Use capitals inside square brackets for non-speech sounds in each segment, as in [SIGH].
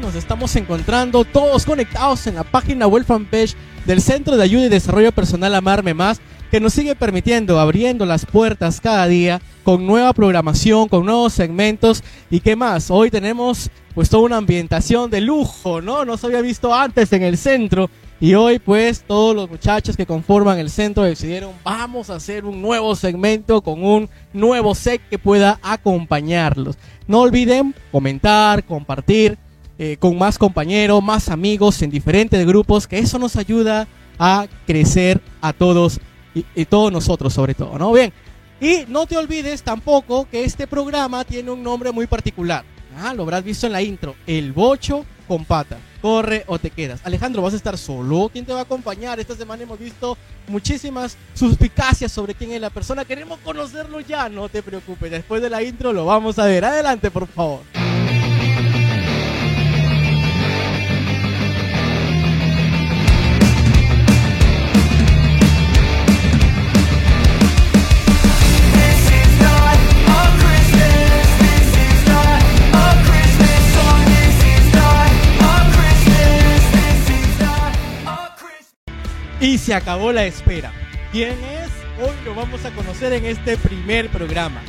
Nos estamos encontrando todos conectados en la página web fanpage del Centro de Ayuda y Desarrollo Personal Amarme Más, que nos sigue permitiendo, abriendo las puertas cada día con nueva programación, con nuevos segmentos y qué más. Hoy tenemos pues toda una ambientación de lujo, ¿no? No se había visto antes en el centro y hoy pues todos los muchachos que conforman el centro decidieron vamos a hacer un nuevo segmento con un nuevo set que pueda acompañarlos. No olviden comentar, compartir eh, con más compañeros, más amigos en diferentes grupos, que eso nos ayuda a crecer a todos y, y todos nosotros sobre todo, ¿no? Bien, y no te olvides tampoco que este programa tiene un nombre muy particular. Ah, lo habrás visto en la intro, El Bocho con Pata corre o te quedas. Alejandro, ¿vas a estar solo? ¿Quién te va a acompañar? Esta semana hemos visto muchísimas suspicacias sobre quién es la persona. Queremos conocerlo ya, no te preocupes. Después de la intro lo vamos a ver. Adelante, por favor. Se acabó la espera. ¿Quién es? Hoy lo vamos a conocer en este primer programa.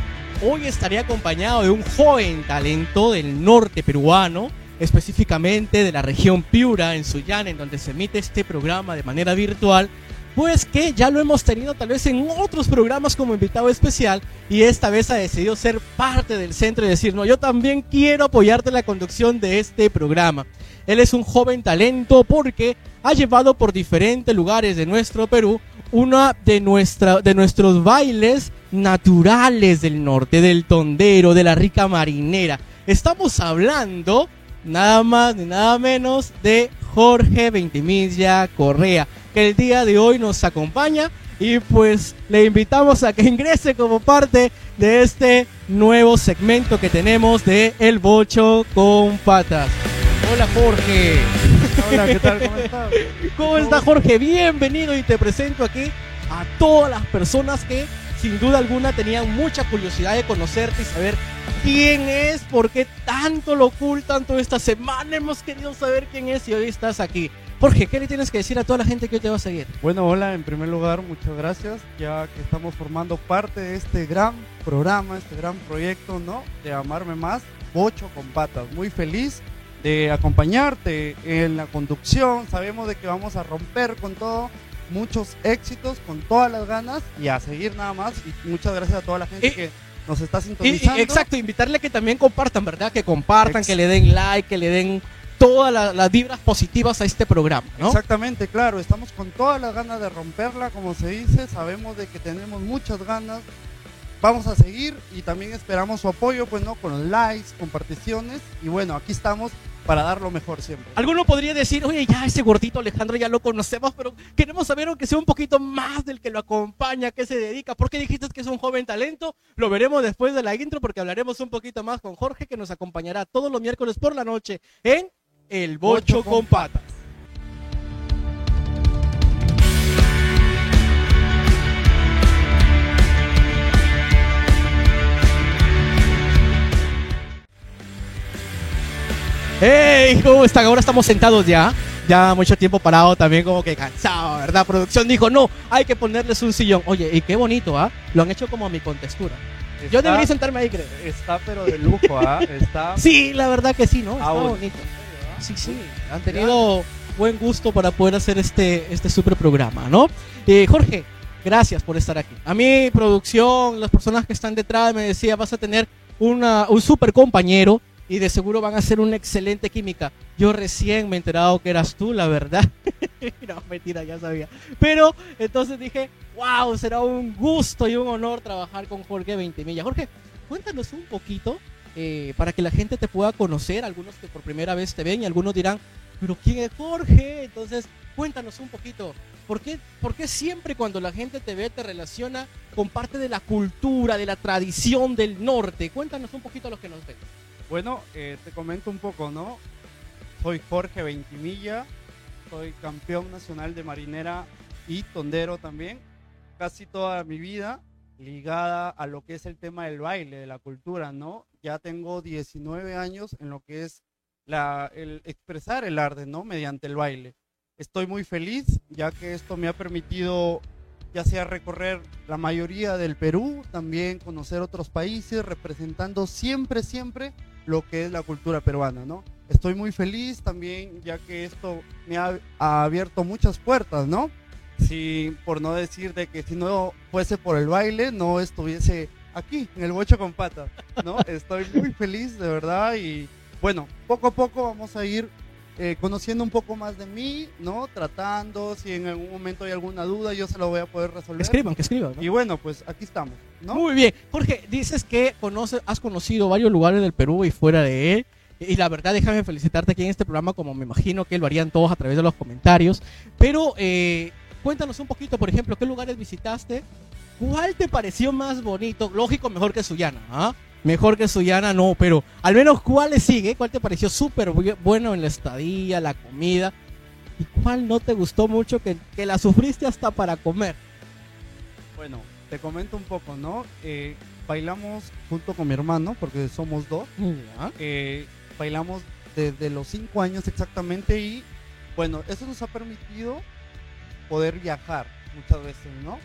Hoy estaré acompañado de un joven talento del norte peruano, específicamente de la región Piura, en Sullana, en donde se emite este programa de manera virtual. Pues que ya lo hemos tenido tal vez en otros programas como invitado especial y esta vez ha decidido ser parte del centro y decir, no, yo también quiero apoyarte en la conducción de este programa. Él es un joven talento porque ha llevado por diferentes lugares de nuestro Perú uno de, nuestra, de nuestros bailes naturales del norte, del tondero, de la rica marinera. Estamos hablando nada más ni nada menos de Jorge Ventimilla Correa, que el día de hoy nos acompaña y pues le invitamos a que ingrese como parte de este nuevo segmento que tenemos de El Bocho con Patas. Hola Jorge. Hola, ¿qué tal? ¿Cómo estás? ¿Cómo está Jorge? Bienvenido y te presento aquí a todas las personas que sin duda alguna tenían mucha curiosidad de conocerte y saber quién es, por qué tanto lo ocultan toda esta semana. Hemos querido saber quién es y hoy estás aquí. Jorge, ¿qué le tienes que decir a toda la gente que hoy te va a seguir? Bueno, hola, en primer lugar, muchas gracias, ya que estamos formando parte de este gran programa, este gran proyecto, ¿no? De Amarme Más, Bocho con Patas. Muy feliz de acompañarte en la conducción. Sabemos de que vamos a romper con todo, muchos éxitos, con todas las ganas y a seguir nada más. Y muchas gracias a toda la gente Y- que nos está Y- y- sintonizando. exacto, invitarle a que también compartan, ¿verdad? Que compartan, Ex- que le den like, que le den todas la- las vibras positivas a este programa, ¿no? Exactamente, claro, estamos con todas las ganas de romperla, como se dice, sabemos de que tenemos muchas ganas, vamos a seguir y también esperamos su apoyo, pues no, con likes, comparticiones y bueno, aquí estamos para dar lo mejor siempre. Alguno podría decir, oye, ya ese gordito Alejandro ya lo conocemos, pero queremos saber aunque sea un poquito más del que lo acompaña, a qué se dedica. ¿Por qué dijiste que es un joven talento? Lo veremos después de la intro porque hablaremos un poquito más con Jorge que nos acompañará todos los miércoles por la noche en El Bocho con Patas. ¡Hey! ¿Cómo están? Ahora estamos sentados ya. Ya mucho tiempo parado, también como que cansado, ¿verdad? Producción dijo, no, hay que ponerles un sillón. Oye, y qué bonito, ¿ah? Lo han hecho como a mi contextura. Yo debería sentarme ahí, creo. Está pero de lujo, ¿ah? Está Sí, la verdad que sí, ¿no? Está bonito. Sí, sí. Han tenido buen gusto para poder hacer este, este super programa, ¿no? Eh, Jorge, gracias por estar aquí. A mi producción, las personas que están detrás me decía, vas a tener una, un super compañero y de seguro van a hacer una excelente química. Yo recién me he enterado que eras tú, la verdad. [LAUGHS] no, mentira, ya sabía. Pero entonces dije, wow, será un gusto y un honor trabajar con Jorge Ventimilla. Jorge, cuéntanos un poquito eh, para que la gente te pueda conocer, algunos que por primera vez te ven y algunos dirán, pero ¿quién es Jorge? Entonces, cuéntanos un poquito, ¿por qué, por qué siempre cuando la gente te ve te relaciona con parte de la cultura, de la tradición del norte? Cuéntanos un poquito a los que nos ven. Bueno, eh, te comento un poco, ¿no? Soy Jorge Ventimilla, soy campeón nacional de marinera y tondero también. Casi toda mi vida ligada a lo que es el tema del baile, de la cultura, ¿no? Ya tengo 19 años en lo que es la, el expresar el arte, ¿no? Mediante el baile. Estoy muy feliz ya que esto me ha permitido ya sea recorrer la mayoría del Perú, también conocer otros países, representando siempre, siempre lo que es la cultura peruana, ¿no? Estoy muy feliz también ya que esto me ha, abierto muchas puertas, ¿no? Si, por no decir de que si no fuese por el baile, no estuviese aquí, en el bocho con patas, ¿no? [LAUGHS] Estoy muy feliz, de verdad, y bueno, poco a poco vamos a ir eh, conociendo un poco más de mí, ¿no? Tratando, si en algún momento hay alguna duda, yo se lo voy a poder resolver. Escriban, que escriban. ¿no? Y bueno, pues aquí estamos, ¿no? Muy bien. Jorge, dices que conoces, has conocido varios lugares del Perú y fuera de él. Y la verdad, déjame felicitarte aquí en este programa, como me imagino que lo harían todos a través de los comentarios. Pero eh, cuéntanos un poquito, por ejemplo, qué lugares visitaste, cuál te pareció más bonito, lógico, mejor que Suyana, ¿ah? Mejor que Suyana no, pero al menos cuál le sigue, cuál te pareció súper bu- bueno en la estadía, la comida, y cuál no te gustó mucho que, que la sufriste hasta para comer. Bueno, te comento un poco, ¿no? Eh, bailamos junto con mi hermano, porque somos dos. Eh, bailamos desde los cinco años exactamente y bueno, eso nos ha permitido poder viajar muchas veces, ¿no?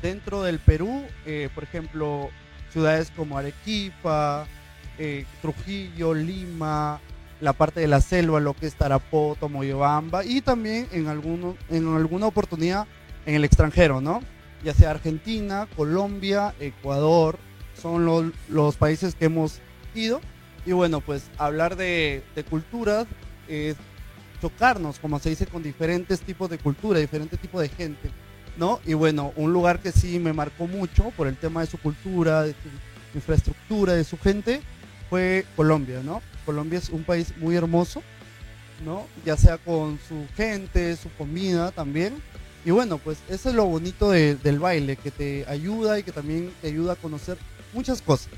Dentro del Perú, eh, por ejemplo, ciudades como Arequipa, eh, Trujillo, Lima, la parte de la selva, lo que es Tarapoto, Moyobamba y también en, alguno, en alguna oportunidad en el extranjero, ¿no? Ya sea Argentina, Colombia, Ecuador, son los, los países que hemos ido. Y bueno, pues hablar de, de culturas es chocarnos, como se dice, con diferentes tipos de cultura, diferentes tipos de gente, ¿no? Y bueno, un lugar que sí me marcó mucho por el tema de su cultura, de su infraestructura, de su gente, fue Colombia, ¿no? Colombia es un país muy hermoso, ¿no? Ya sea con su gente, su comida también. Y bueno, pues eso es lo bonito de- del baile, que te ayuda y que también te ayuda a conocer muchas cosas,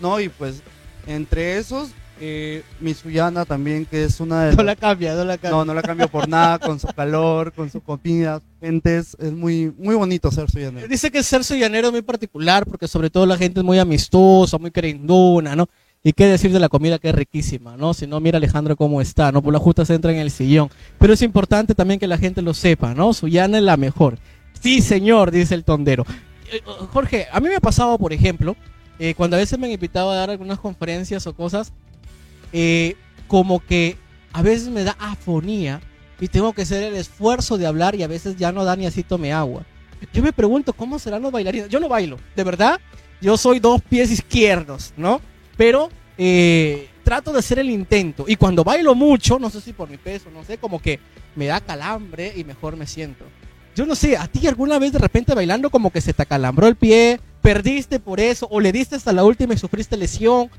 ¿no? Y pues entre esos, eh, mi Suyana también, que es una de No la cambia, no la cambia. no, no la cambio por nada, con su calor, con su comida, gente, es, es muy, muy bonito ser suyanero. Dice que ser llanero es muy particular porque sobre todo la gente es muy amistosa, muy querendona, ¿no? Y qué decir de la comida que es riquísima, ¿no? Si no, mira Alejandro cómo está, ¿no? Por la justa se entra en el sillón. Pero es importante también que la gente lo sepa, ¿no? Suyana es la mejor. Sí, señor, dice el tondero. Eh, oh, Jorge, a mí me ha pasado, por ejemplo, eh, cuando a veces me han invitado a dar algunas conferencias o cosas, eh, como que a veces me da afonía y tengo que hacer el esfuerzo de hablar y a veces ya no da ni así tome agua. Yo me pregunto cómo serán los bailarines. Yo no bailo, de verdad. Yo soy dos pies izquierdos, ¿no? Pero eh, trato de hacer el intento. Y cuando bailo mucho, no sé si por mi peso, no sé, como que me da calambre y mejor me siento. Yo no sé, ¿a ti alguna vez de repente bailando como que se te acalambró el pie? ¿Perdiste por eso? ¿O le diste hasta la última y sufriste lesión?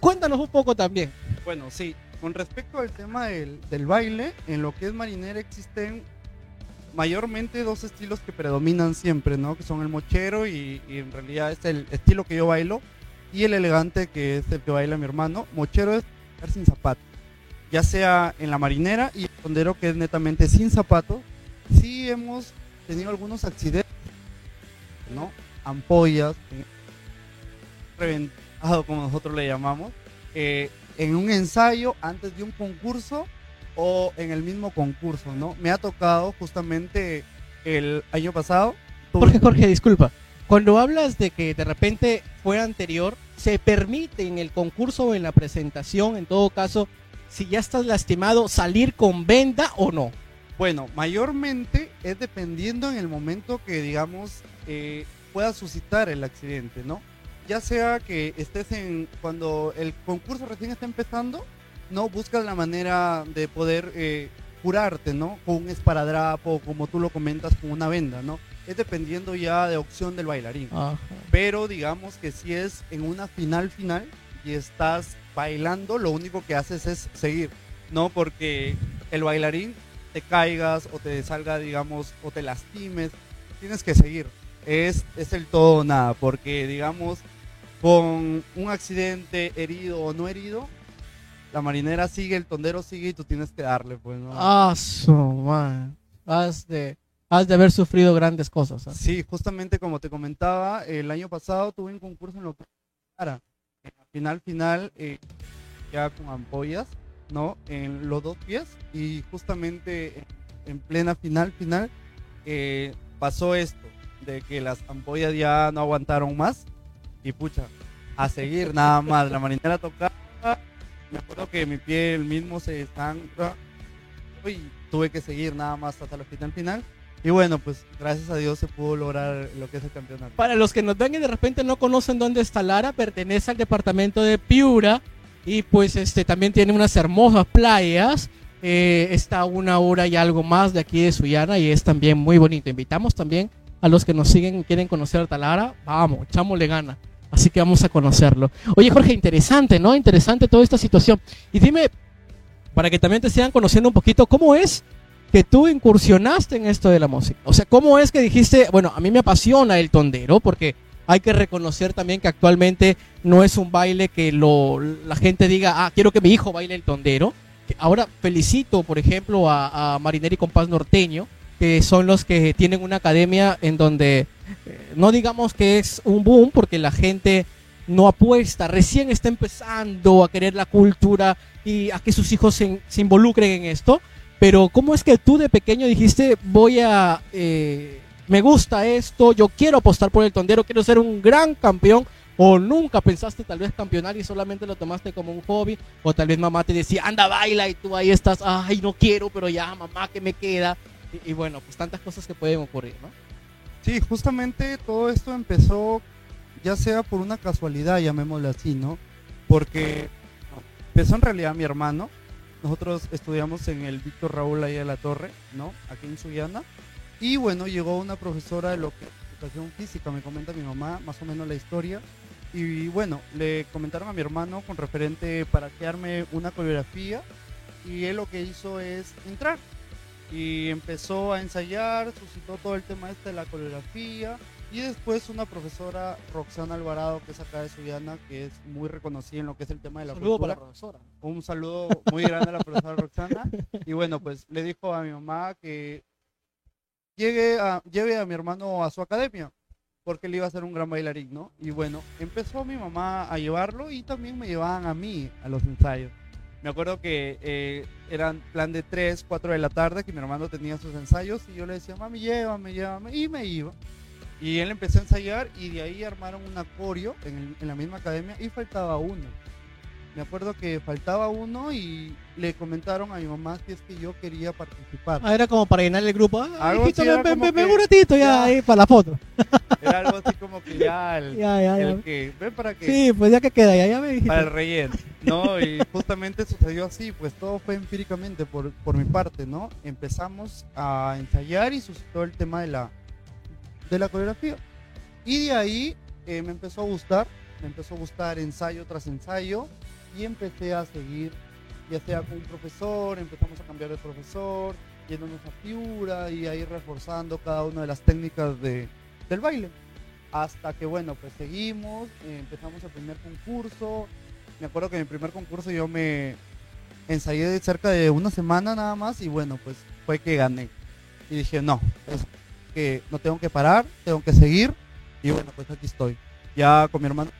Cuéntanos un poco también. Bueno, sí, con respecto al tema del, del baile, en lo que es marinera existen mayormente dos estilos que predominan siempre, ¿no? Que son el mochero y, y en realidad es el estilo que yo bailo y el elegante que es el que baila mi hermano. Mochero es bailar sin zapatos, ya sea en la marinera y el tondero que es netamente sin zapatos. Sí hemos tenido algunos accidentes, ¿no? Ampollas, reventado como nosotros le llamamos, eh, en un ensayo antes de un concurso o en el mismo concurso, ¿no? Me ha tocado justamente el año pasado. Jorge, Jorge, disculpa. Cuando hablas de que de repente fue anterior, ¿se permite en el concurso o en la presentación, en todo caso, si ya estás lastimado, salir con venda o no? Bueno, mayormente es dependiendo en el momento que, digamos, eh, pueda suscitar el accidente, ¿no? Ya sea que estés en, cuando el concurso recién está empezando, no buscas la manera de poder eh, curarte, ¿no? Con un esparadrapo, como tú lo comentas, con una venda, ¿no? Es dependiendo ya de opción del bailarín. Pero digamos que si es en una final final y estás bailando, lo único que haces es seguir, ¿no? Porque el bailarín te caigas o te salga, digamos, o te lastimes, tienes que seguir. Es, es el todo o nada, porque digamos, con un accidente herido o no herido, la marinera sigue, el tondero sigue y tú tienes que darle, pues, ¿no? Ah, man. Has de, has de haber sufrido grandes cosas. ¿ah? Sí, justamente como te comentaba, el año pasado tuve un concurso en lo que final final, eh, ya con ampollas, ¿no? En los dos pies y justamente en plena final, final, eh, pasó esto, de que las ampollas ya no aguantaron más y pucha, a seguir nada más. La marinera tocaba, me acuerdo que mi pie el mismo se estanca y tuve que seguir nada más hasta la final. Y bueno, pues gracias a Dios se pudo lograr lo que es el campeonato. Para los que nos ven y de repente no conocen dónde está Lara, pertenece al departamento de Piura y pues este también tiene unas hermosas playas. Eh, está a una hora y algo más de aquí de Suyana y es también muy bonito. Invitamos también a los que nos siguen y quieren conocer Talara, vamos, le gana. Así que vamos a conocerlo. Oye Jorge, interesante, ¿no? Interesante toda esta situación. Y dime, para que también te sigan conociendo un poquito, ¿cómo es que tú incursionaste en esto de la música? O sea, ¿cómo es que dijiste, bueno, a mí me apasiona el tondero porque hay que reconocer también que actualmente no es un baile que lo, la gente diga, ah, quiero que mi hijo baile el tondero. Ahora felicito, por ejemplo, a, a Marineri Compás Norteño, que son los que tienen una academia en donde eh, no digamos que es un boom, porque la gente no apuesta, recién está empezando a querer la cultura y a que sus hijos se, involucren en esto, pero ¿cómo es que tú de pequeño dijiste, voy a, eh, me gusta esto, yo quiero apostar por el tondero, quiero ser un gran campeón? ¿O nunca pensaste tal vez campeonar y solamente lo tomaste como un hobby? ¿O tal vez mamá te decía, anda, baila y tú ahí estás, ay, no quiero, pero ya, mamá, que me queda? Y, bueno, pues tantas cosas que pueden ocurrir, ¿no? Sí, justamente todo esto empezó ya sea por una casualidad, llamémoslo así, ¿no? Porque empezó en realidad mi hermano, nosotros estudiamos en el Víctor Raúl ahí de la Torre, ¿no? Aquí en Suyana. Y bueno, llegó una profesora de lo educación física, me comenta mi mamá más o menos la historia. Y bueno, le comentaron a mi hermano con referente para crearme una coreografía y él lo que hizo es entrar y empezó a ensayar, suscitó todo el tema este de la coreografía y después una profesora, Roxana Alvarado, que es acá de Suyana, que es muy reconocida en lo que es el tema de la Un saludo para la profesora. Un saludo muy grande a la profesora Roxana. Y bueno, pues le dijo a mi mamá que llegue a, lleve a mi hermano a su academia, porque él iba a ser un gran bailarín, ¿no? Y bueno, empezó mi mamá a llevarlo y también me llevaban a mí a los ensayos. Me acuerdo que eh, eran plan de 3, 4 de la tarde, que mi hermano tenía sus ensayos y yo le decía, mami, llévame, llévame, y me iba. Y él empezó a ensayar y de ahí armaron un acorio en, en la misma academia y faltaba uno. Me acuerdo que faltaba uno y le comentaron a mi mamá si es que yo quería participar. Ah, era como para llenar el grupo. Ah, algo hijito, ven, ven, ven, un ratito ya, ahí para la foto. [LAUGHS] Era algo así como que ya el, [LAUGHS] ya, ya, el que, ven para que. Sí, pues ya que queda, ya, ya me dijiste. Para el relleno, ¿no? Y justamente sucedió así, pues todo fue empíricamente por, por mi parte, ¿no? Empezamos a ensayar y suscitó el tema de la, de la coreografía. Y de ahí eh, me empezó a gustar, me empezó a gustar ensayo tras ensayo y empecé a seguir, ya sea con un profesor, empezamos a cambiar de profesor, yéndonos a figura y ahí reforzando cada una de las técnicas de, del baile. Hasta que, bueno, pues seguimos, empezamos el primer concurso. Me acuerdo que en mi primer concurso yo me ensayé de cerca de una semana nada más y bueno, pues fue que gané. Y dije, no, es que no tengo que parar, tengo que seguir. Y bueno, pues aquí estoy. Ya con mi hermano,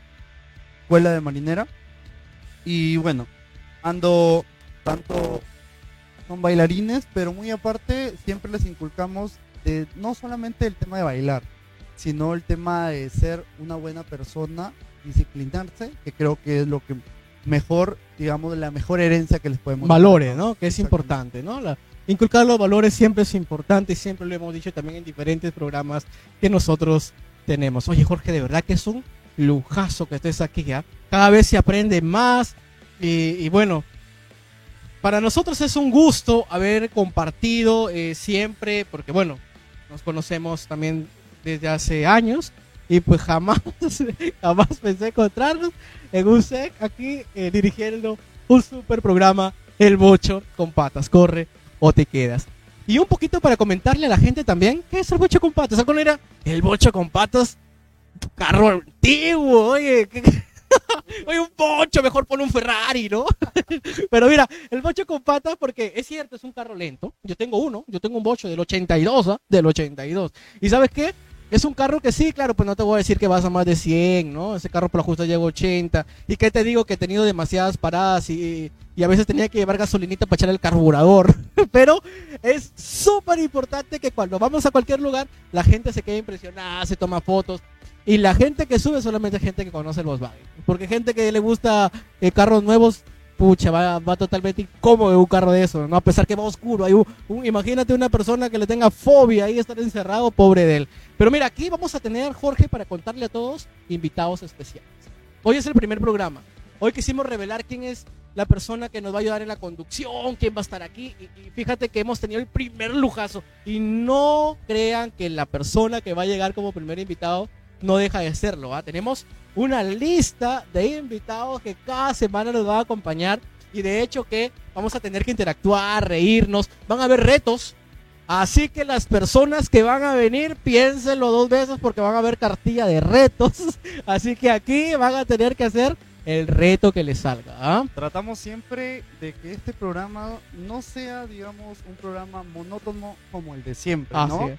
escuela de marinera. Y bueno, ando tanto con bailarines, pero muy aparte siempre les inculcamos de, no solamente el tema de bailar, sino el tema de ser una buena persona, disciplinarse, que creo que es lo que mejor, digamos, la mejor herencia que les podemos Valores, ¿no? Que es importante, ¿no? La, inculcar los valores siempre es importante y siempre lo hemos dicho también en diferentes programas que nosotros tenemos. Oye, Jorge, de verdad que es un lujazo que estés aquí, ¿ya? Cada vez se aprende más y, bueno, para nosotros es un gusto haber compartido eh, siempre, porque bueno, nos conocemos también desde hace años y pues jamás, [LAUGHS] jamás pensé encontrarnos en un SEC aquí eh, dirigiendo un super programa, El Bocho con Patas, corre o te quedas. Y un poquito para comentarle a la gente también, ¿qué es el Bocho con Patas? ¿Cuál era? El Bocho con Patas, carro antiguo, oye, [LAUGHS] oye, un bocho, mejor pon un Ferrari, ¿no? [LAUGHS] Pero mira, el bocho con patas, porque es cierto, es un carro lento. Yo tengo uno, yo tengo un bocho del 82, ¿ah? del 82. ¿Y sabes qué? Es un carro que sí, claro, pues no te voy a decir que vas a más de 100, ¿no? Ese carro por lo justo llega a 80. ¿Y qué te digo? Que he tenido demasiadas paradas y, y a veces tenía que llevar gasolinita para echar el carburador. [LAUGHS] Pero es súper importante que cuando vamos a cualquier lugar, la gente se quede impresionada, se toma fotos. Y la gente que sube solamente gente que conoce el Volkswagen. Porque gente que le gusta eh, carros nuevos, pucha, va, va totalmente incómodo un carro de eso, ¿no? A pesar que va oscuro. Hay un, un- imagínate una persona que le tenga fobia ahí estar encerrado, pobre de él. Pero mira, aquí vamos a tener, Jorge, para contarle a todos, invitados especiales. Hoy es el primer programa. Hoy quisimos revelar quién es la persona que nos va a ayudar en la conducción, quién va a estar aquí. Y, y fíjate que hemos tenido el primer lujazo. Y no crean que la persona que va a llegar como primer invitado no deja de serlo. ¿ah? Tenemos una lista de invitados que cada semana nos va a acompañar. Y de hecho que vamos a tener que interactuar, reírnos. Van a haber retos. Así que las personas que van a venir, piénsenlo dos veces porque van a haber cartilla de retos. [LAUGHS] Así que aquí van a tener que hacer el reto que les salga. ¿ah? Tratamos siempre de que este programa no sea, digamos, un programa monótono como el de siempre, Así ¿no?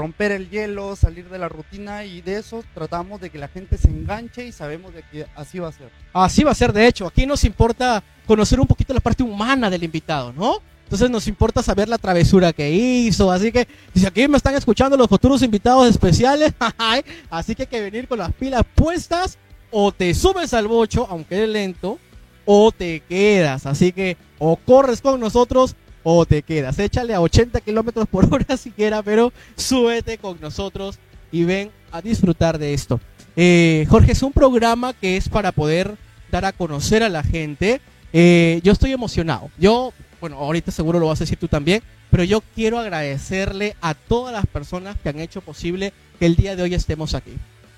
Romper el hielo, salir de la rutina y de eso tratamos de que la gente se enganche y sabemos de que así va a ser. Así va a ser, de hecho. Aquí nos importa conocer un poquito la parte humana del invitado, ¿no? Entonces nos importa saber la travesura que hizo. Así que, si aquí me están escuchando los futuros invitados especiales, [LAUGHS] así que hay que venir con las pilas puestas. O te subes al bocho, aunque es lento, o te quedas. Así que, o corres con nosotros, o te quedas. Échale a 80 kilómetros por [LAUGHS] hora siquiera, pero súbete con nosotros y ven a disfrutar de esto. Eh, Jorge, es un programa que es para poder dar a conocer a la gente. Eh, yo estoy emocionado. Yo, bueno, ahorita seguro lo vas a decir tú también, pero yo quiero agradecerle a todas las personas que han hecho posible que el día de hoy estemos aquí.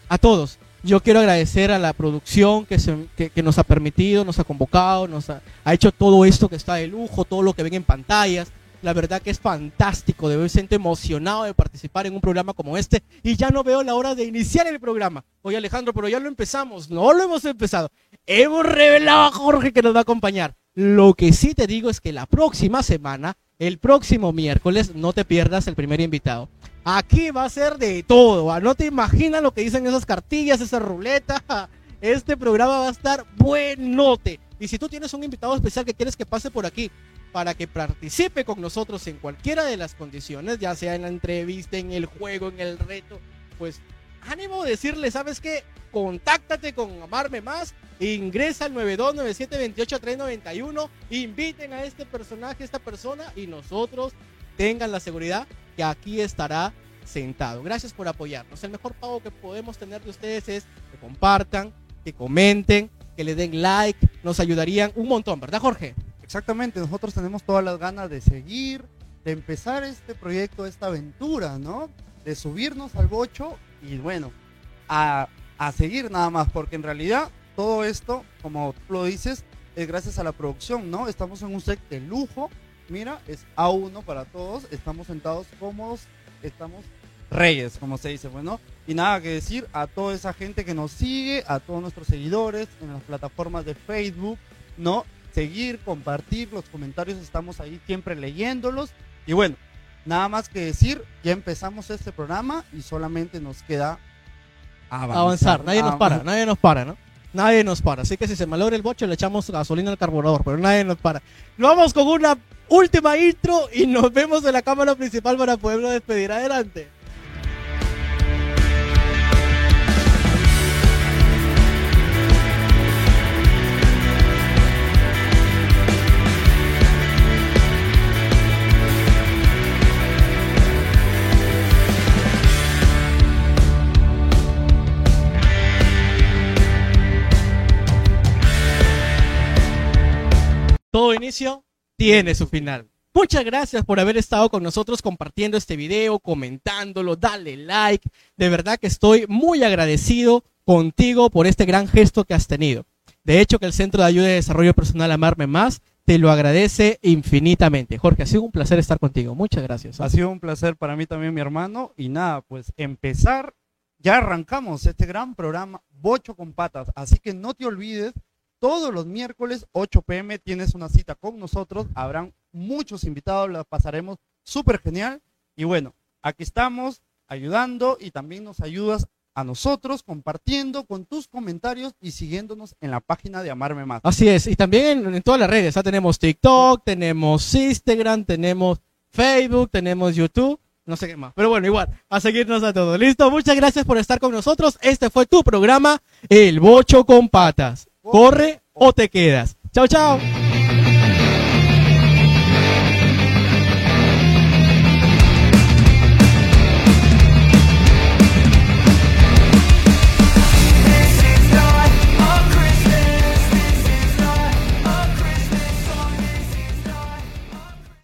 A todos. Yo quiero agradecer a la producción que, se- que- que nos ha permitido, nos ha convocado, nos ha, ha hecho todo esto que está de lujo, todo lo que ven en pantallas. La verdad que es fantástico, de ver siento emocionado de participar en un programa como este y ya no veo la hora de iniciar el programa. Oye Alejandro, pero ya lo empezamos, no lo hemos empezado. Hemos revelado a Jorge que nos va a acompañar. Lo que sí te digo es que la próxima semana, el próximo miércoles, no te pierdas el primer invitado. Aquí va a ser de todo. No te imaginas lo que dicen esas cartillas, esa ruleta. [LAUGHS] Este programa va a estar buenote. Y si tú tienes un invitado especial que quieres que pase por aquí para que participe con nosotros en cualquiera de las condiciones, ya sea en la entrevista, en el juego, en el reto, pues ánimo de decirle, ¿sabes qué? Contáctate con Amarme Más, ingresa al 9297283191, inviten a este personaje, esta persona y nosotros tengan la seguridad que aquí estará sentado. Gracias por apoyarnos. El mejor pago que podemos tener de ustedes es que compartan, que comenten, que le den like, nos ayudarían un montón, ¿verdad Jorge? Exactamente, nosotros tenemos todas las ganas de seguir, de empezar este proyecto, esta aventura, ¿no? De subirnos al bocho y bueno, a, a seguir nada más, porque en realidad todo esto, como tú lo dices, es gracias a la producción, ¿no? Estamos en un set de lujo, mira, es A1 para todos, estamos sentados cómodos, estamos reyes, como se dice, bueno, y nada que decir a toda esa gente que nos sigue, a todos nuestros seguidores en las plataformas de Facebook, ¿no? Seguir, compartir los comentarios, estamos ahí siempre leyéndolos. Y bueno, nada más que decir, ya empezamos este programa y solamente nos queda avanzar. avanzar. Nadie nos para, nadie nos para, ¿no? Nadie nos para. Así que si se malogra el boche, le echamos gasolina al carburador, pero nadie nos para. Vamos con una última intro y nos vemos en la cámara principal para podernos despedir. Adelante. Todo inicio tiene su final. Muchas gracias por haber estado con nosotros compartiendo este video, comentándolo, dale like. De verdad que estoy muy agradecido contigo por este gran gesto que has tenido. De hecho, que el Centro de Ayuda y Desarrollo Personal Amarme Más te lo agradece infinitamente. Jorge, ha sido un placer estar contigo. Muchas gracias. Ha sido un placer para mí también, mi hermano. Y nada, pues empezar, ya arrancamos este gran programa Bocho con Patas. Así que no te olvides, todos los miércoles 8 pm tienes una cita con nosotros. Habrán muchos invitados, la pasaremos súper genial. Y bueno, aquí estamos, ayudando y también nos ayudas a nosotros compartiendo con tus comentarios y siguiéndonos en la página de Amarme Más. Así es, y también en, todas las redes, ¿ah? tenemos TikTok, tenemos Instagram, tenemos Facebook, tenemos YouTube, no sé qué más. Pero bueno, igual, a seguirnos a todos. Listo, muchas gracias por estar con nosotros. Este fue tu programa, El Bocho con Patas. Corre o te quedas. Chao, chao.